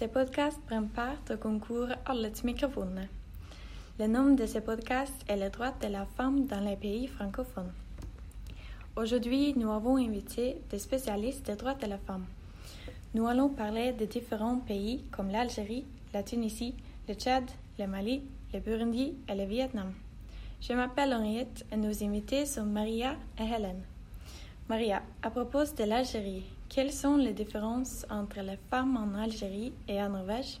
Ce podcast part au concours Allets mikrofonene. Le nom de ce podcast est Les droits de la femme dans les pays francophones. Aujourd'hui, nous avons invité des spécialistes des droits de la femme. Nous allons parler de différents pays comme l'Algérie, la Tunisie, le Tchad, le Mali, le Burundi et le Vietnam. Je m'appelle Henriette et nos invités sont Maria et Hélène. Maria, à propos de l'Algérie, quelles sont les différences entre les femmes en Algérie et en Norvège?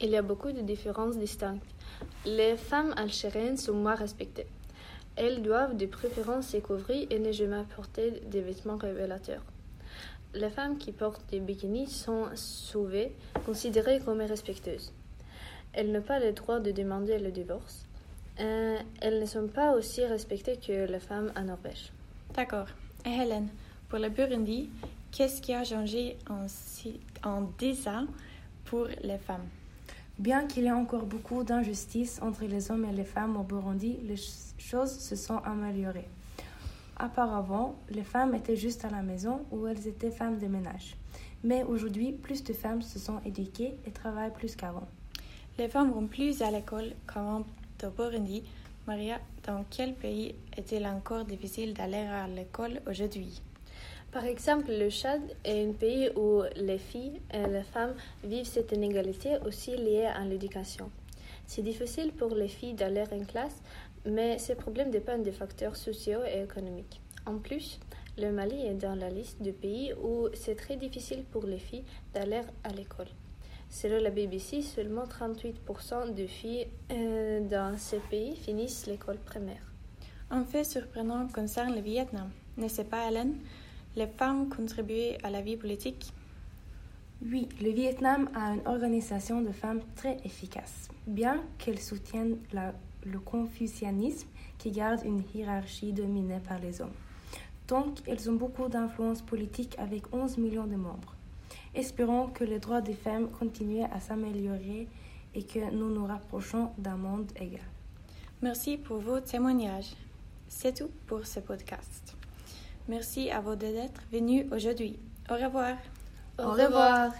Il y a beaucoup de différences distinctes. Les femmes algériennes sont moins respectées. Elles doivent de préférence se couvrir et ne jamais porter des vêtements révélateurs. Les femmes qui portent des bikinis sont sauvées, considérées comme respectueuses. Elles n'ont pas le droit de demander le divorce. Euh, elles ne sont pas aussi respectées que les femmes en Norvège. D'accord. Hélène, pour le Burundi, qu'est-ce qui a changé en, en 10 ans pour les femmes? Bien qu'il y ait encore beaucoup d'injustices entre les hommes et les femmes au Burundi, les ch- choses se sont améliorées. Auparavant, les femmes étaient juste à la maison où elles étaient femmes de ménage. Mais aujourd'hui, plus de femmes se sont éduquées et travaillent plus qu'avant. Les femmes vont plus à l'école qu'avant au Burundi. Maria, dans quel pays est-il encore difficile d'aller à l'école aujourd'hui? Par exemple, le Tchad est un pays où les filles et les femmes vivent cette inégalité aussi liée à l'éducation. C'est difficile pour les filles d'aller en classe, mais ces problèmes dépendent des facteurs sociaux et économiques. En plus, le Mali est dans la liste de pays où c'est très difficile pour les filles d'aller à l'école. Selon la BBC, seulement 38% de filles euh, dans ces pays finissent l'école primaire. Un fait surprenant concerne le Vietnam. N'est-ce pas, Hélène Les femmes contribuent à la vie politique? Oui, le Vietnam a une organisation de femmes très efficace, bien qu'elle soutienne la- le confucianisme qui garde une hiérarchie dominée par les hommes. Donc, elles ont beaucoup d'influence politique avec 11 millions de membres. Espérons que les droits des femmes continuent à s'améliorer et que nous nous rapprochons d'un monde égal. Merci pour vos témoignages. C'est tout pour ce podcast. Merci à vous d'être venus aujourd'hui. Au revoir. Au revoir.